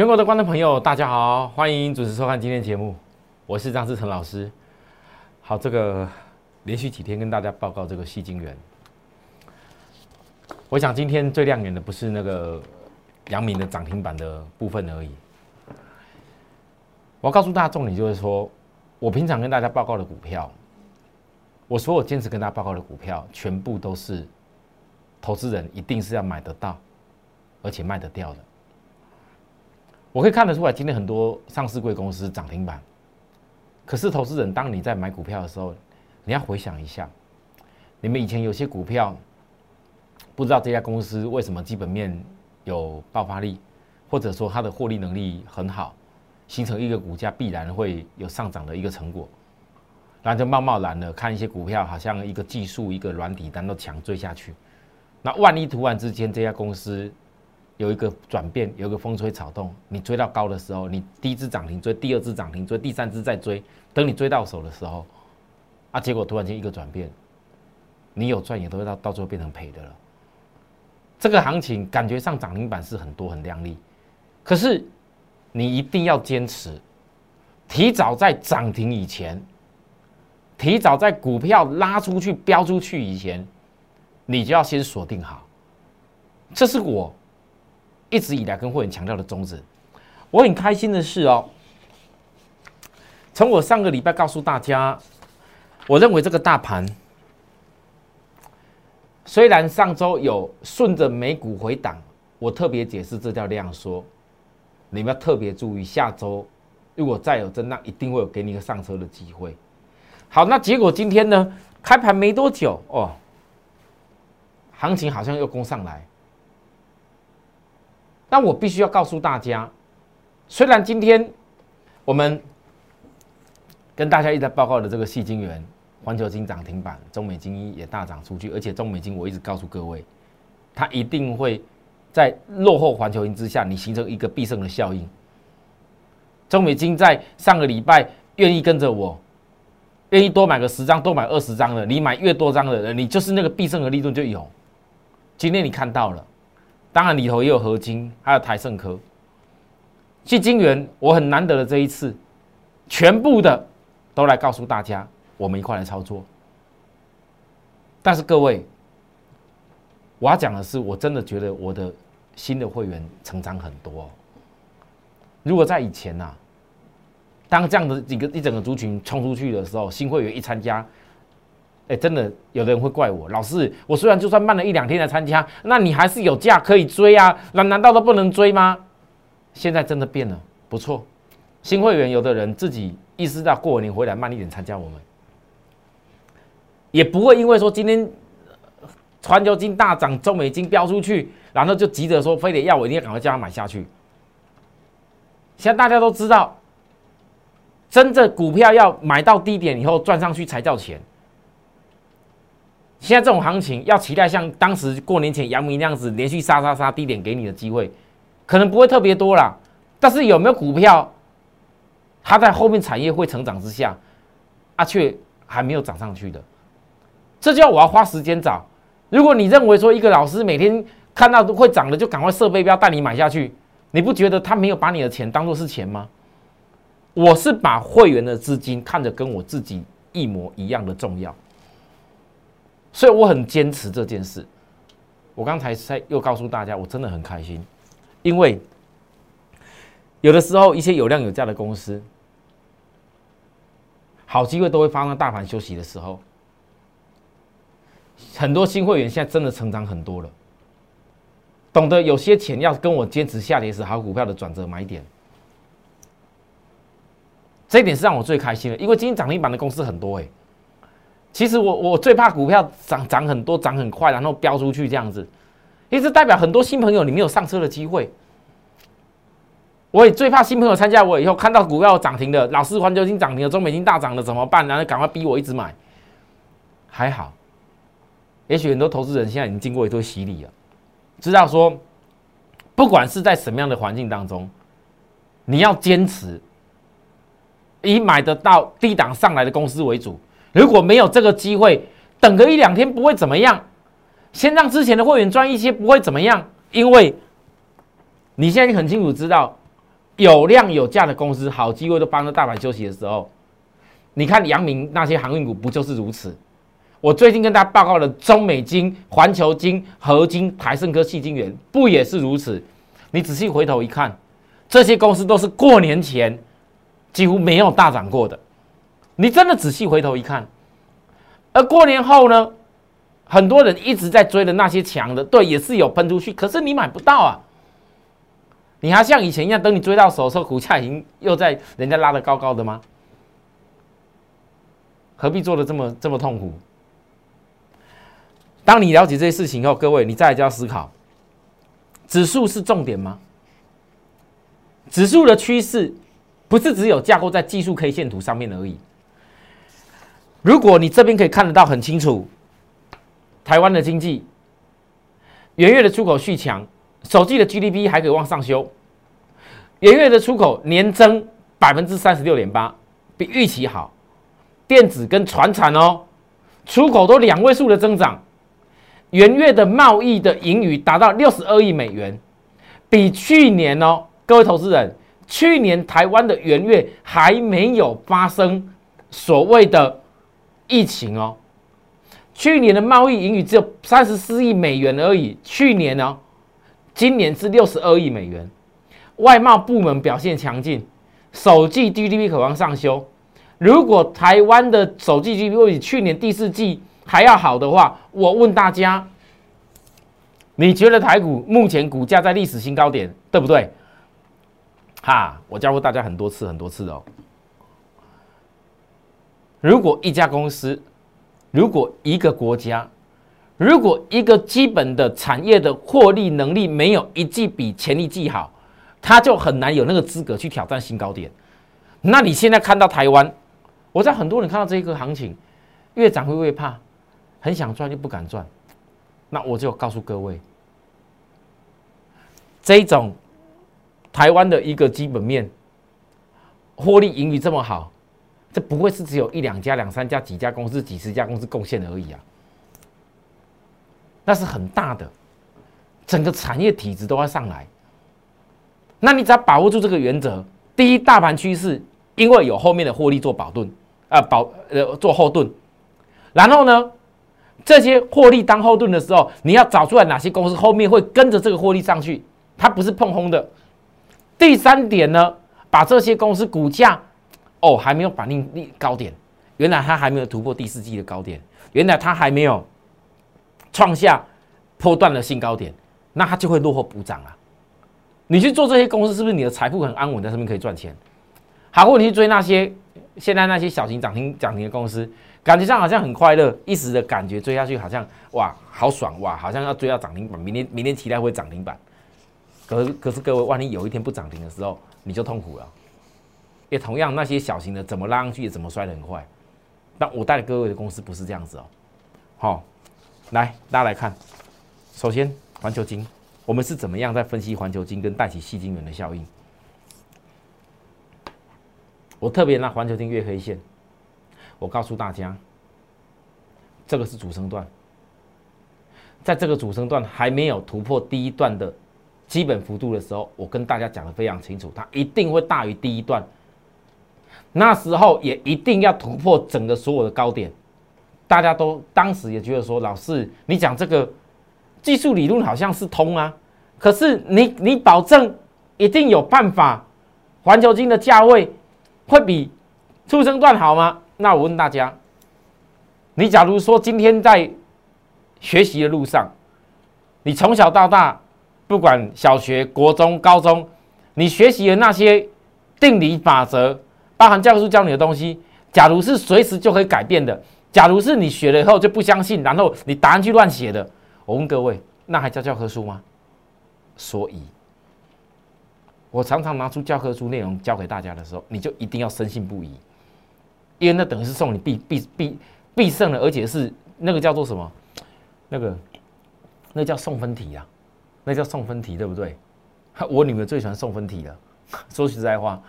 全国的观众朋友，大家好，欢迎准时收看今天节目，我是张志成老师。好，这个连续几天跟大家报告这个细晶元，我想今天最亮眼的不是那个阳明的涨停板的部分而已。我要告诉大家重点就是说，我平常跟大家报告的股票，我所有坚持跟大家报告的股票，全部都是投资人一定是要买得到，而且卖得掉的。我可以看得出来，今天很多上市贵公司涨停板。可是，投资人，当你在买股票的时候，你要回想一下，你们以前有些股票，不知道这家公司为什么基本面有爆发力，或者说它的获利能力很好，形成一个股价必然会有上涨的一个成果，然后就贸贸然的看一些股票，好像一个技术、一个软底单都强追下去，那万一突然之间这家公司，有一个转变，有一个风吹草动，你追到高的时候，你第一只涨停追，第二只涨停追，第三只再追，等你追到手的时候，啊，结果突然间一个转变，你有赚也都会到到最后变成赔的了。这个行情感觉上涨停板是很多很亮丽，可是你一定要坚持，提早在涨停以前，提早在股票拉出去飙出去以前，你就要先锁定好，这是我。一直以来跟会员强调的宗旨，我很开心的是哦，从我上个礼拜告诉大家，我认为这个大盘虽然上周有顺着美股回档，我特别解释这叫量缩，你们要特别注意，下周如果再有震荡，一定会有给你一个上车的机会。好，那结果今天呢，开盘没多久哦，行情好像又攻上来。那我必须要告诉大家，虽然今天我们跟大家一直在报告的这个细晶元、环球金涨停板、中美金也大涨出去，而且中美金我一直告诉各位，它一定会在落后环球金之下，你形成一个必胜的效应。中美金在上个礼拜愿意跟着我，愿意多买个十张、多买二十张的，你买越多张的人，你就是那个必胜的利润就有。今天你看到了。当然里头也有合金，还有台盛科。去金元，我很难得的这一次，全部的都来告诉大家，我们一块来操作。但是各位，我要讲的是，我真的觉得我的新的会员成长很多。如果在以前呐，当这样的一个一整个族群冲出去的时候，新会员一参加。哎，真的，有的人会怪我，老师，我虽然就算慢了一两天来参加，那你还是有价可以追啊？那难道都不能追吗？现在真的变了，不错，新会员有的人自己意识到过年回来慢一点参加我们，也不会因为说今天环球金大涨，中美金飙出去，然后就急着说非得要我一定要赶快叫他买下去。现在大家都知道，真正股票要买到低点以后赚上去才叫钱。现在这种行情要期待像当时过年前阳明那样子连续杀杀杀低点给你的机会，可能不会特别多啦。但是有没有股票，它在后面产业会成长之下，啊，却还没有涨上去的？这就要我要花时间找。如果你认为说一个老师每天看到会涨的就赶快设备标带你买下去，你不觉得他没有把你的钱当做是钱吗？我是把会员的资金看着跟我自己一模一样的重要。所以我很坚持这件事。我刚才在又告诉大家，我真的很开心，因为有的时候一些有量有价的公司，好机会都会发生大盘休息的时候。很多新会员现在真的成长很多了，懂得有些钱要跟我坚持下跌时好股票的转折买点，这一点是让我最开心的，因为今天涨停板的公司很多哎。其实我我最怕股票涨涨很多涨很快，然后飙出去这样子，一直代表很多新朋友你没有上车的机会。我也最怕新朋友参加我以后看到股票涨停的，老师环球金涨停了，中美金大涨了怎么办？然后赶快逼我一直买。还好，也许很多投资人现在已经经过一堆洗礼了，知道说，不管是在什么样的环境当中，你要坚持以买得到低档上来的公司为主。如果没有这个机会，等个一两天不会怎么样。先让之前的会员赚一些，不会怎么样，因为你现在很清楚知道，有量有价的公司，好机会都帮着大盘休息的时候，你看阳明那些航运股不就是如此？我最近跟大家报告的中美金、环球金、合金、台盛科、细金元，不也是如此？你仔细回头一看，这些公司都是过年前几乎没有大涨过的。你真的仔细回头一看，而过年后呢，很多人一直在追的那些强的，对，也是有喷出去，可是你买不到啊。你还像以前一样，等你追到手的时候，股价已经又在人家拉的高高的吗？何必做的这么这么痛苦？当你了解这些事情后，各位，你再来就要思考：指数是重点吗？指数的趋势不是只有架构在技术 K 线图上面而已。如果你这边可以看得到很清楚，台湾的经济元月的出口续强，首季的 GDP 还可以往上修，元月的出口年增百分之三十六点八，比预期好。电子跟船产哦，出口都两位数的增长。元月的贸易的盈余达到六十二亿美元，比去年哦，各位投资人，去年台湾的元月还没有发生所谓的疫情哦，去年的贸易盈余只有三十四亿美元而已。去年呢，今年是六十二亿美元，外贸部门表现强劲，首季 GDP 可望上修。如果台湾的首季 GDP 比去年第四季，还要好的话，我问大家，你觉得台股目前股价在历史新高点，对不对？哈，我教过大家很多次很多次哦。如果一家公司，如果一个国家，如果一个基本的产业的获利能力没有一季比前一季好，它就很难有那个资格去挑战新高点。那你现在看到台湾，我在很多人看到这个行情，越涨会越怕。很想赚又不敢赚，那我就告诉各位，这种台湾的一个基本面，获利盈余这么好，这不会是只有一两家、两三家、几家公司、几十家公司贡献而已啊，那是很大的，整个产业体质都要上来。那你只要把握住这个原则，第一，大盘趋势，因为有后面的获利做保盾啊，保呃做后盾，然后呢？这些获利当后盾的时候，你要找出来哪些公司后面会跟着这个获利上去，它不是碰轰的。第三点呢，把这些公司股价哦还没有反应力高点，原来它还没有突破第四季的高点，原来它还没有创下破断的新高点，那它就会落后补涨啊。你去做这些公司，是不是你的财富很安稳，在上面可以赚钱？好，或你去追那些现在那些小型涨停涨停的公司。感觉上好像很快乐，一时的感觉追下去好像哇好爽哇，好像要追到涨停板，明天明天期待会涨停板。可是可是各位，万一有一天不涨停的时候，你就痛苦了。也同样那些小型的怎么拉上去，怎么摔得很快。但我带的各位的公司不是这样子哦。好，来大家来看，首先环球金，我们是怎么样在分析环球金跟带起细金元的效应？我特别拿环球金月黑线。我告诉大家，这个是主升段，在这个主升段还没有突破第一段的基本幅度的时候，我跟大家讲的非常清楚，它一定会大于第一段。那时候也一定要突破整个所有的高点。大家都当时也觉得说，老师你讲这个技术理论好像是通啊，可是你你保证一定有办法，环球金的价位会比出生段好吗？那我问大家，你假如说今天在学习的路上，你从小到大，不管小学、国中、高中，你学习的那些定理法则，包含教科书教你的东西，假如是随时就可以改变的，假如是你学了以后就不相信，然后你答案去乱写的，我问各位，那还叫教科书吗？所以，我常常拿出教科书内容教给大家的时候，你就一定要深信不疑。因为那等于是送你必必必必胜的，而且是那个叫做什么？那个那叫送分题啊，那叫送分题，对不对？我女儿最喜欢送分题了。说实在话，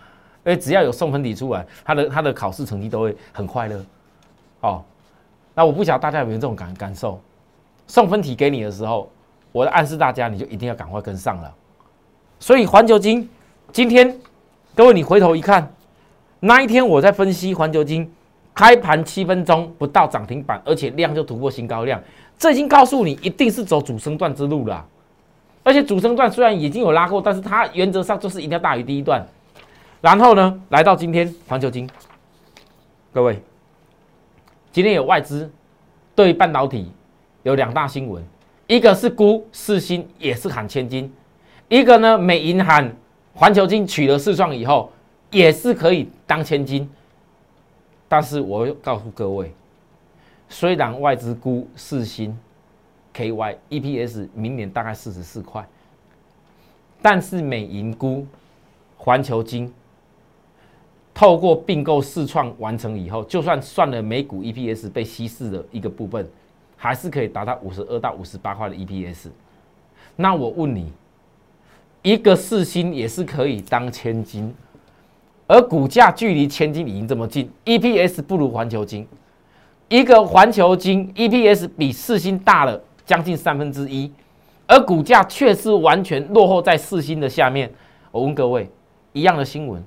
哎，只要有送分题出来，他的他的考试成绩都会很快乐。哦，那我不晓得大家有没有这种感感受？送分题给你的时候，我在暗示大家，你就一定要赶快跟上了。所以环球金今天各位，你回头一看，那一天我在分析环球金，开盘七分钟不到涨停板，而且量就突破新高量，这已经告诉你一定是走主升段之路了。而且主升段虽然已经有拉过，但是它原则上就是一定要大于第一段。然后呢，来到今天环球金，各位，今天有外资对半导体有两大新闻，一个是估四星也是喊千金，一个呢美银喊环球金取了四创以后也是可以当千金。但是我告诉各位，虽然外资估四星。KY EPS 明年大概四十四块，但是美银估环球金透过并购试创完成以后，就算算了美股 EPS 被稀释的一个部分，还是可以达到五十二到五十八块的 EPS。那我问你，一个四星也是可以当千金，而股价距离千金已经这么近，EPS 不如环球金，一个环球金 EPS 比四星大了。将近三分之一，而股价却是完全落后在四星的下面。我问各位，一样的新闻，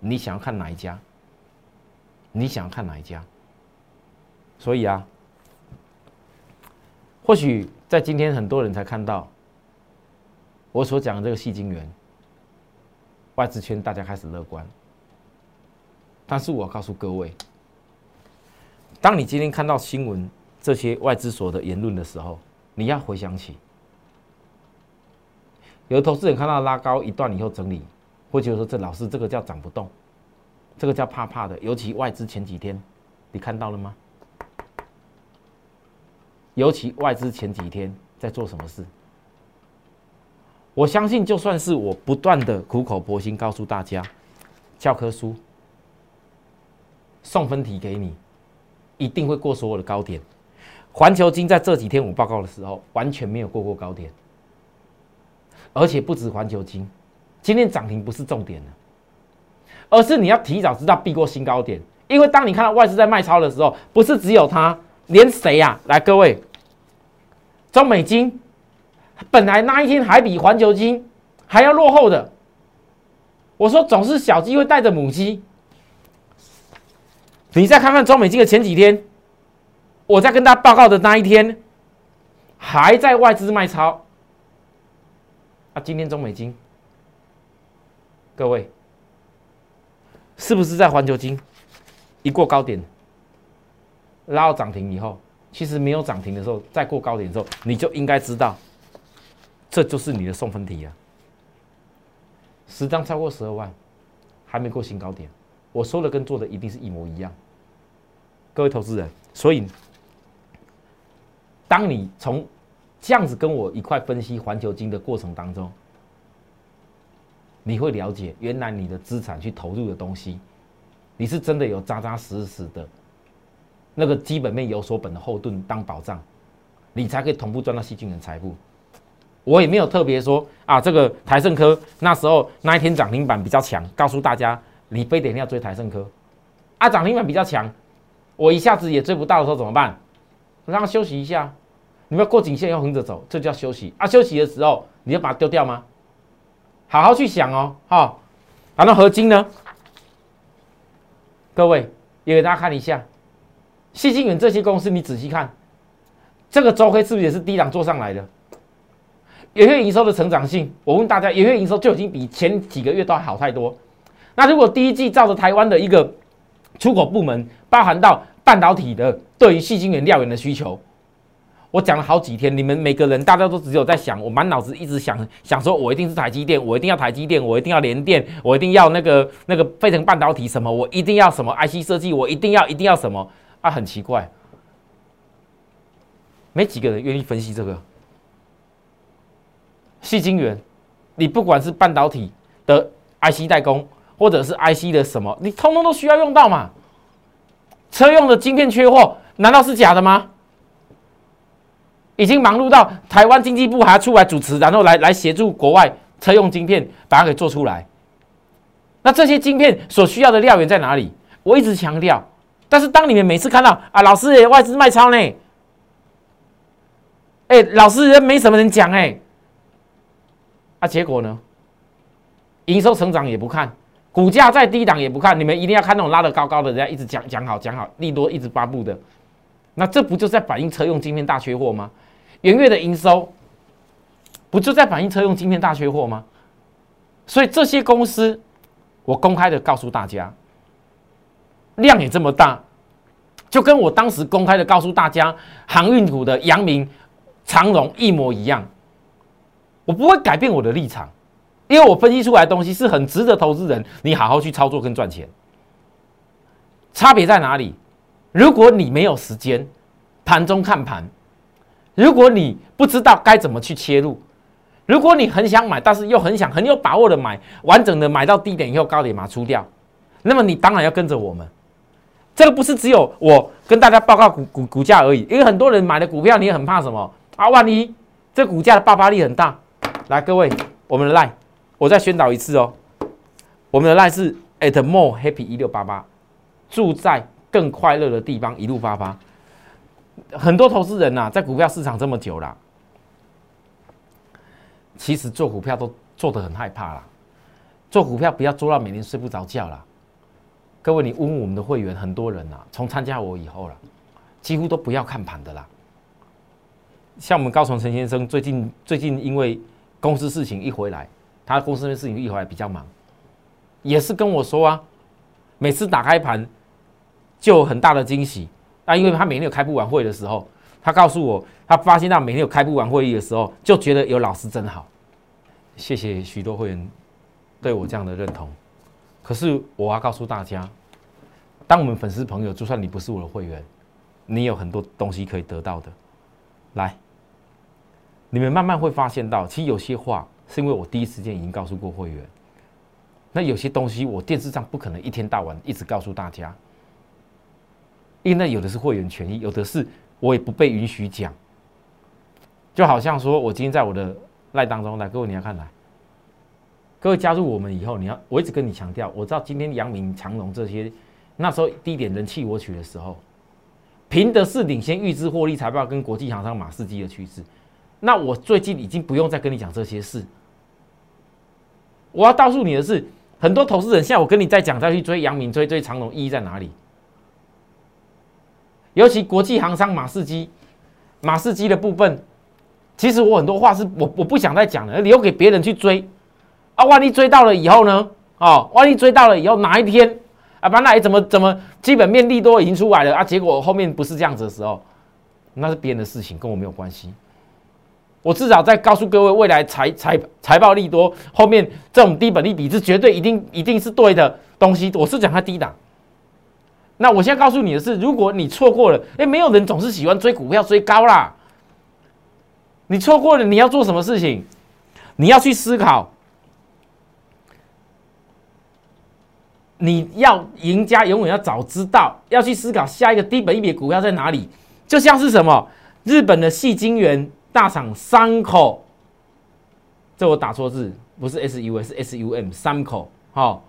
你想要看哪一家？你想要看哪一家？所以啊，或许在今天很多人才看到我所讲的这个细晶圆，外资圈大家开始乐观。但是我告诉各位，当你今天看到新闻这些外资所的言论的时候，你要回想起，有的投资人看到拉高一段以后整理，会觉得说这老师这个叫涨不动，这个叫怕怕的。尤其外资前几天，你看到了吗？尤其外资前几天在做什么事？我相信，就算是我不断的苦口婆心告诉大家，教科书送分题给你，一定会过所有的高点。环球金在这几天我报告的时候，完全没有过过高点，而且不止环球金，今天涨停不是重点了，而是你要提早知道避过新高点，因为当你看到外资在卖超的时候，不是只有它，连谁呀？来，各位，中美金本来那一天还比环球金还要落后的，我说总是小鸡会带着母鸡，你再看看中美金的前几天。我在跟他报告的那一天，还在外资卖超。啊，今天中美金，各位，是不是在环球金一过高点拉到涨停以后，其实没有涨停的时候，再过高点的时候，你就应该知道，这就是你的送分题啊。十张超过十二万，还没过新高点，我说的跟做的一定是一模一样。各位投资人，所以。当你从这样子跟我一块分析环球金的过程当中，你会了解，原来你的资产去投入的东西，你是真的有扎扎实实的，那个基本面有所本的后盾当保障，你才可以同步赚到细菌的财富。我也没有特别说啊，这个台盛科那时候那一天涨停板比较强，告诉大家你非得要追台盛科，啊涨停板比较强，我一下子也追不到的时候怎么办？让他休息一下。你们要过颈线要横着走，这叫休息啊！休息的时候，你要把它丢掉吗？好好去想哦，哈。然后合金呢？各位也给大家看一下，细晶远这些公司，你仔细看，这个周黑是不是也是低档做上来的？有些营收的成长性，我问大家，有些营收就已经比前几个月都好太多。那如果第一季照着台湾的一个出口部门，包含到半导体的对于细晶圆料源的需求。我讲了好几天，你们每个人大家都只有在想，我满脑子一直想想说，我一定是台积电，我一定要台积电，我一定要联电，我一定要那个那个飞腾半导体什么，我一定要什么 IC 设计，我一定要一定要什么啊？很奇怪，没几个人愿意分析这个。细晶圆，你不管是半导体的 IC 代工，或者是 IC 的什么，你通通都需要用到嘛？车用的晶片缺货，难道是假的吗？已经忙碌到台湾经济部还要出来主持，然后来来协助国外车用晶片把它给做出来。那这些晶片所需要的料源在哪里？我一直强调，但是当你们每次看到啊，老师外资卖超呢？哎，老师人没什么人讲哎，啊，结果呢？营收成长也不看，股价再低档也不看，你们一定要看那种拉得高高的，人家一直讲讲好讲好，利多一直发布的，那这不就在反映车用晶片大缺货吗？元月的营收不就在反映车用晶片大缺货吗？所以这些公司，我公开的告诉大家，量也这么大，就跟我当时公开的告诉大家，航运股的阳明、长荣一模一样，我不会改变我的立场。因为我分析出来的东西是很值得投资人你好好去操作跟赚钱。差别在哪里？如果你没有时间盘中看盘，如果你不知道该怎么去切入，如果你很想买，但是又很想很有把握的买完整的买到低点以后高点把它出掉，那么你当然要跟着我们。这个不是只有我跟大家报告股股股价而已，因为很多人买的股票你也很怕什么啊？万一这股价的爆发力很大，来各位，我们的 line。我再宣导一次哦，我们的赖是 at more happy 一六八八，住在更快乐的地方，一路发发。很多投资人呐，在股票市场这么久了，其实做股票都做得很害怕啦。做股票不要做到每天睡不着觉啦。各位，你问问我们的会员，很多人呐，从参加我以后了，几乎都不要看盘的啦。像我们高崇陈先生，最近最近因为公司事情一回来。他公司的事情一回来比较忙，也是跟我说啊，每次打开盘就有很大的惊喜啊，因为他每天有开不完会的时候，他告诉我，他发现到每天有开不完会议的时候，就觉得有老师真好。谢谢许多会员对我这样的认同。可是我要告诉大家，当我们粉丝朋友，就算你不是我的会员，你有很多东西可以得到的。来，你们慢慢会发现到，其实有些话。是因为我第一时间已经告诉过会员，那有些东西我电视上不可能一天到晚一直告诉大家，因为那有的是会员权益，有的是我也不被允许讲。就好像说我今天在我的赖当中来，各位你要看来，各位加入我们以后，你要我一直跟你强调，我知道今天阳明长隆这些那时候低点人气我取的时候，凭的是领先预知获利财报跟国际航商马士基的趋势，那我最近已经不用再跟你讲这些事。我要告诉你的是，很多投资人现在我跟你在讲，再去追阳明、追追长隆，意义在哪里？尤其国际航商马士基、马士基的部分，其实我很多话是我我不想再讲了，留给别人去追。啊，万一追到了以后呢？哦，万一追到了以后哪一天啊，把那怎么怎么基本面利多已经出来了啊，结果后面不是这样子的时候，那是别人的事情，跟我没有关系。我至少在告诉各位，未来财财财报利多后面这种低本利比是绝对一定一定是对的东西。我是讲它低档。那我现在告诉你的是，如果你错过了，哎，没有人总是喜欢追股票追高啦。你错过了，你要做什么事情？你要去思考，你要赢家永远要早知道，要去思考下一个低本一比股票在哪里。就像是什么日本的细晶圆。大厂三口，这我打错字，不是 S U 是 S U M 三口，好，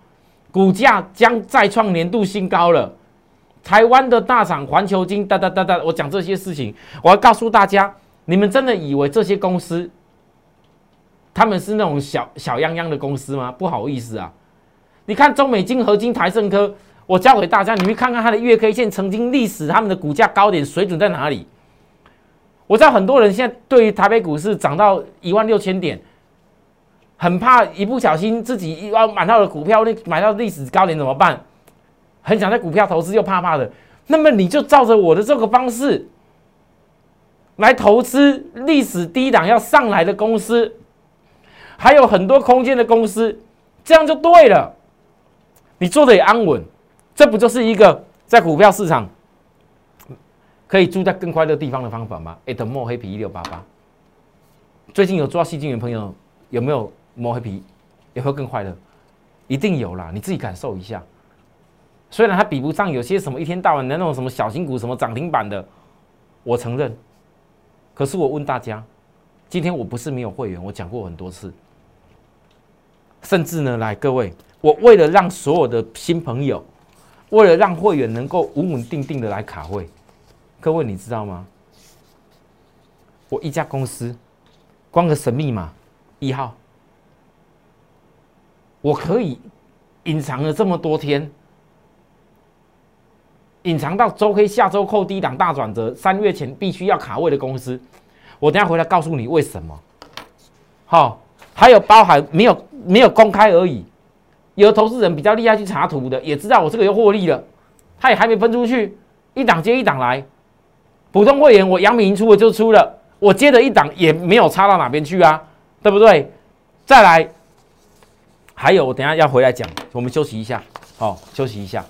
股价将再创年度新高了。台湾的大厂环球金，哒哒哒哒，我讲这些事情，我要告诉大家，你们真的以为这些公司，他们是那种小小泱泱的公司吗？不好意思啊，你看中美金、合金、台盛科，我教给大家，你去看看它的月 K 线，曾经历史他们的股价高点水准在哪里？我知道很多人现在对于台北股市涨到一万六千点，很怕一不小心自己要买到的股票那买到历史高点怎么办？很想在股票投资又怕怕的，那么你就照着我的这个方式来投资历史低档要上来的公司，还有很多空间的公司，这样就对了。你做的也安稳，这不就是一个在股票市场？可以住在更快乐地方的方法吗？哎，等墨黑皮一六八八。最近有做到细菌的朋友，有没有墨黑皮？也会更快乐？一定有啦，你自己感受一下。虽然它比不上有些什么一天到晚的那种什么小型股、什么涨停板的，我承认。可是我问大家，今天我不是没有会员，我讲过很多次。甚至呢，来各位，我为了让所有的新朋友，为了让会员能够稳稳定定的来卡会。各位，你知道吗？我一家公司，光个神秘码一号，我可以隐藏了这么多天，隐藏到周 K 下周扣低档大转折，三月前必须要卡位的公司，我等下回来告诉你为什么。好，还有包含没有没有公开而已，有投资人比较厉害去查图的，也知道我这个又获利了，他也还没分出去，一档接一档来，普通会员我杨明出了就出了，我接着一档也没有差到哪边去啊，对不对？再来。还有，我等下要回来讲，我们休息一下，好，休息一下。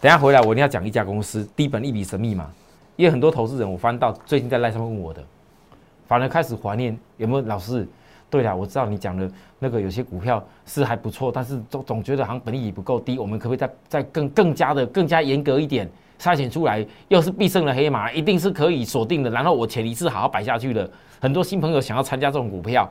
等下回来，我一定要讲一家公司低本一笔神秘嘛，因为很多投资人我翻到最近在赖上问我的，反而开始怀念有没有老师。对了，我知道你讲的那个有些股票是还不错，但是总总觉得好像本利也不够低，我们可不可以再再更更加的更加严格一点筛选出来，又是必胜的黑马，一定是可以锁定的，然后我潜力是好好摆下去的。很多新朋友想要参加这种股票。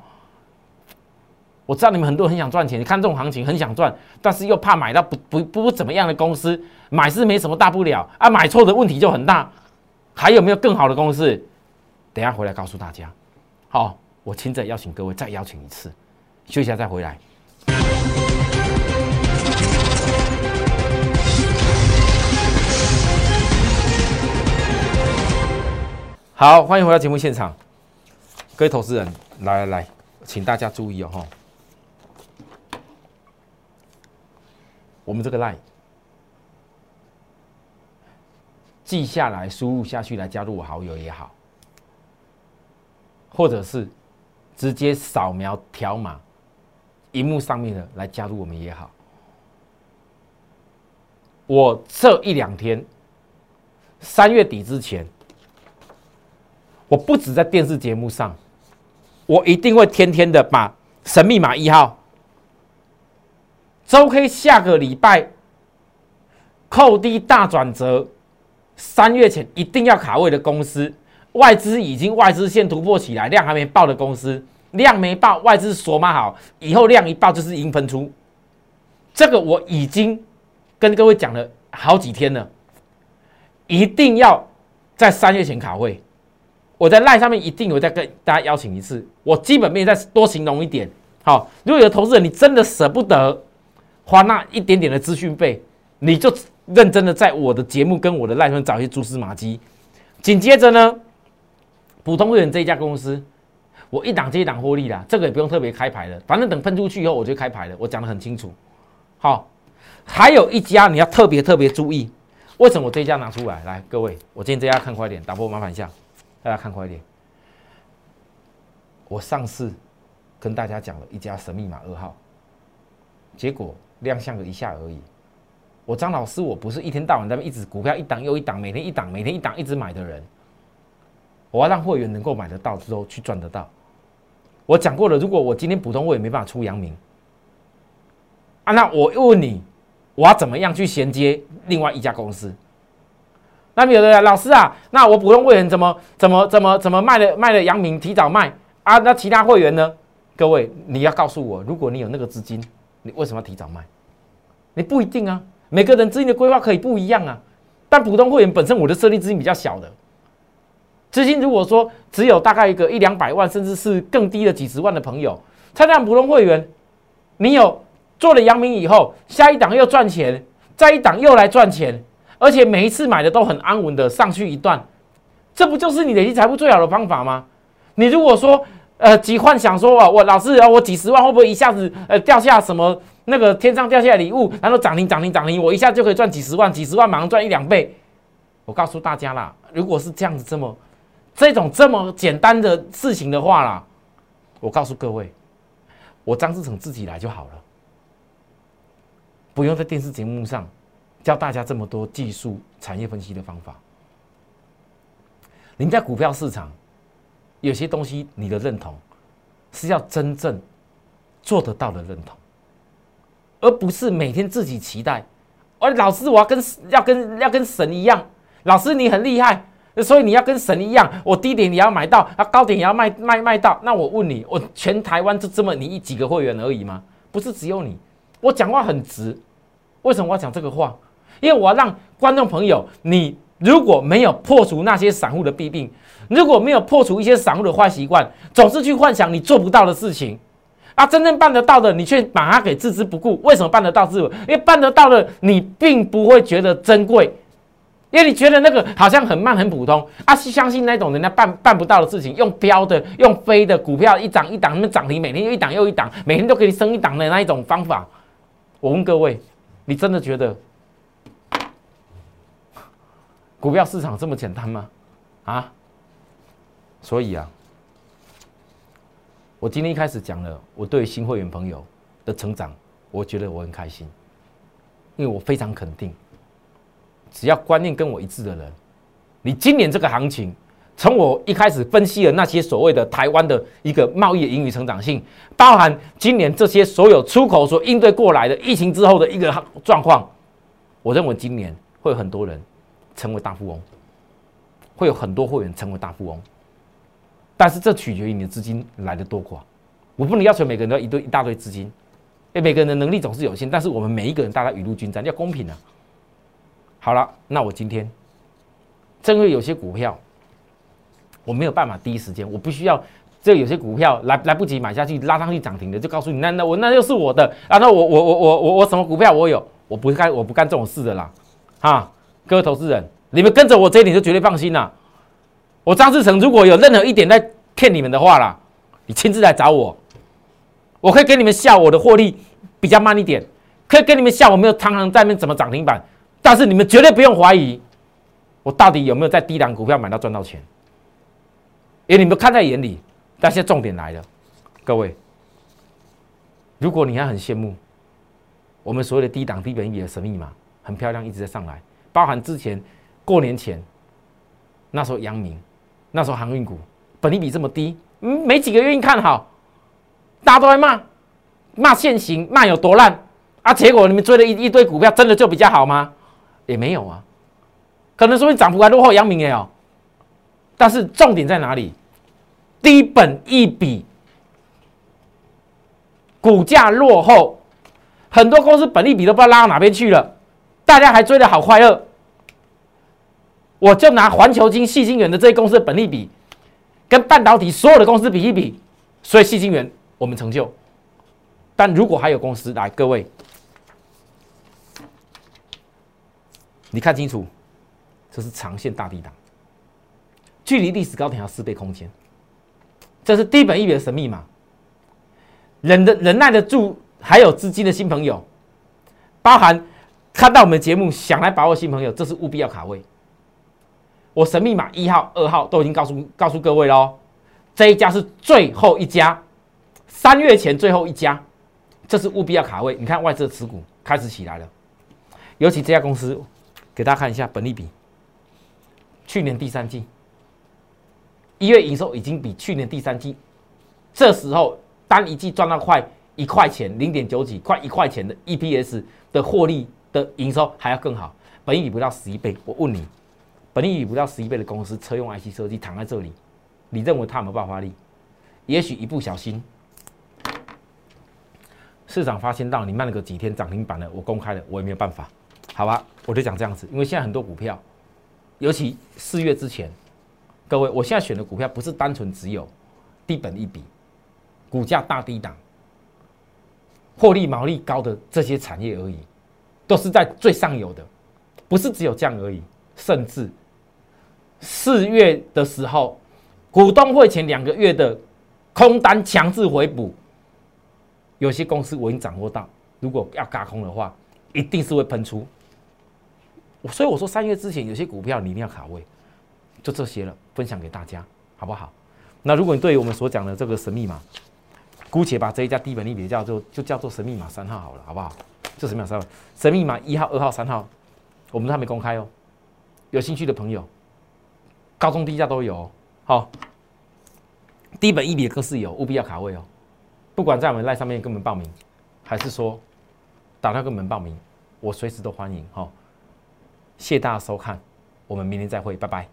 我知道你们很多人很想赚钱，你看这种行情很想赚，但是又怕买到不不不怎么样的公司，买是没什么大不了啊，买错的问题就很大。还有没有更好的公司？等下回来告诉大家。好，我亲自邀请各位再邀请一次，休息下再回来。好，欢迎回到节目现场，各位投资人，来来来，请大家注意哦，哈。我们这个 line 记下来，输入下去来加入我好友也好，或者是直接扫描条码，荧幕上面的来加入我们也好。我这一两天，三月底之前，我不止在电视节目上，我一定会天天的把神秘码一号。周 K 下个礼拜扣低大转折，三月前一定要卡位的公司，外资已经外资线突破起来，量还没爆的公司，量没爆，外资锁码好，以后量一爆就是已经分出。这个我已经跟各位讲了好几天了，一定要在三月前卡位。我在赖上面一定有再跟大家邀请一次，我基本面再多形容一点。好，如果有投资人你真的舍不得。花那一点点的资讯费，你就认真的在我的节目跟我的赖上找一些蛛丝马迹。紧接着呢，普通会员这一家公司，我一档接一档获利啦，这个也不用特别开牌了，反正等喷出去以后我就开牌了，我讲的很清楚。好，还有一家你要特别特别注意，为什么我这一家拿出来？来，各位，我建议这家看快点，打破麻烦一下，大家看快点。我上次跟大家讲了一家神秘码二号，结果。亮相了一下而已。我张老师，我不是一天到晚在那一直股票一档又一档，每天一档，每天一档一直买的人。我要让会员能够买得到之后去赚得到。我讲过了，如果我今天普通会员没办法出阳明，啊，那我问你，我要怎么样去衔接另外一家公司？那有的老师啊，那我普通会员怎么怎么怎么怎么卖了卖了阳明提早卖啊？那其他会员呢？各位，你要告诉我，如果你有那个资金。你为什么要提早卖？你不一定啊，每个人资金的规划可以不一样啊。但普通会员本身我的设立资金比较小的，资金如果说只有大概一个一两百万，甚至是更低的几十万的朋友，参加普通会员，你有做了阳明以后，下一档又赚钱，再一档又来赚钱，而且每一次买的都很安稳的上去一段，这不就是你累积财富最好的方法吗？你如果说，呃，几幻想说啊，我老师啊，我几十万会不会一下子呃掉下什么那个天上掉下来礼物，然后涨停涨停涨停，我一下就可以赚几十万，几十万马上赚一两倍。我告诉大家啦，如果是这样子这么这种这么简单的事情的话啦，我告诉各位，我张志成自己来就好了，不用在电视节目上教大家这么多技术产业分析的方法。您在股票市场。有些东西你的认同是要真正做得到的认同，而不是每天自己期待。而老师，我要跟要跟要跟神一样，老师你很厉害，所以你要跟神一样，我低点你要买到，啊高点也要卖卖卖到。那我问你，我全台湾就这么你一几个会员而已吗？不是只有你。我讲话很直，为什么我要讲这个话？因为我要让观众朋友，你如果没有破除那些散户的弊病。如果没有破除一些散户的坏习惯，总是去幻想你做不到的事情，啊，真正办得到的，你却把它给置之不顾。为什么办得到？自因为办得到的，你并不会觉得珍贵，因为你觉得那个好像很慢、很普通啊。相信那种人家办办不到的事情，用标的、用飞的股票一涨一档，那么涨停，每天又一档又一档，每天都可以升一档的那一种方法。我问各位，你真的觉得股票市场这么简单吗？啊？所以啊。我今天一开始讲了，我对新会员朋友的成长，我觉得我很开心，因为我非常肯定，只要观念跟我一致的人，你今年这个行情，从我一开始分析了那些所谓的台湾的一个贸易的盈余成长性，包含今年这些所有出口所应对过来的疫情之后的一个状况，我认为今年会有很多人成为大富翁，会有很多会员成为大富翁。但是这取决于你的资金来的多寡，我不能要求每个人都要一堆一大堆资金，哎，每个人的能力总是有限，但是我们每一个人大家雨露均沾，要公平啊。好了，那我今天，正因为有些股票我没有办法第一时间，我必须要这有些股票来来不及买下去，拉上去涨停的，就告诉你，那那我那就是我的啊，那我我我我我我什么股票我有，我不干我不干这种事的啦，啊，各位投资人，你们跟着我这一点就绝对放心啦。我张志成如果有任何一点在骗你们的话啦，你亲自来找我，我可以给你们下我的获利比较慢一点，可以给你们下我没有常常在那边怎么涨停板，但是你们绝对不用怀疑我到底有没有在低档股票买到赚到钱，因为你们看在眼里。但现在重点来了，各位，如果你还很羡慕我们所谓的低档低本益的神秘码，很漂亮，一直在上来，包含之前过年前那时候阳明。那时候航运股本利比这么低，嗯，没几个愿意看好，大家都在骂，骂现行，骂有多烂啊！结果你们追了一一堆股票，真的就比较好吗？也没有啊，可能说你涨幅还落后阳明也有，但是重点在哪里？低本一比，股价落后，很多公司本利比都不知道拉到哪边去了，大家还追的好快乐。我就拿环球金、细晶元的这些公司的本利比，跟半导体所有的公司比一比，所以细晶元我们成就。但如果还有公司来，各位，你看清楚，这是长线大地档，距离历史高点要四倍空间，这是低本一比的神秘码。忍的忍耐得住，还有资金的新朋友，包含看到我们节目想来把握新朋友，这是务必要卡位。我神秘码一号、二号都已经告诉告诉各位喽，这一家是最后一家，三月前最后一家，这是务必要卡位。你看外资的持股开始起来了，尤其这家公司，给大家看一下本利比，去年第三季一月营收已经比去年第三季这时候单一季赚到快一块钱，零点九几，快一块钱的 EPS 的获利的营收还要更好，本利比不到十一倍。我问你。本利比不到十一倍的公司，车用 IC 设计躺在这里，你认为它有没有爆发力？也许一不小心，市场发现到你慢了个几天涨停板了，我公开了，我也没有办法，好吧？我就讲这样子，因为现在很多股票，尤其四月之前，各位，我现在选的股票不是单纯只有低本一笔，股价大低档，获利毛利高的这些产业而已，都是在最上游的，不是只有这样而已，甚至。四月的时候，股东会前两个月的空单强制回补，有些公司我已经掌握到，如果要嘎空的话，一定是会喷出。所以我说三月之前有些股票你一定要卡位，就这些了，分享给大家，好不好？那如果你对于我们所讲的这个神秘码，姑且把这一家低本利比叫做就叫做神秘码三号好了，好不好？就神秘码三号，神秘码一号、二号、三号，我们都还没公开哦，有兴趣的朋友。高中低价都有，好，低本一笔更是有，务必要卡位哦。不管在我们赖上面跟我们报名，还是说打电话跟我们报名，我随时都欢迎。哈，谢大家收看，我们明天再会，拜拜。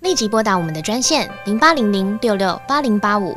立即拨打我们的专线零八零零六六八零八五。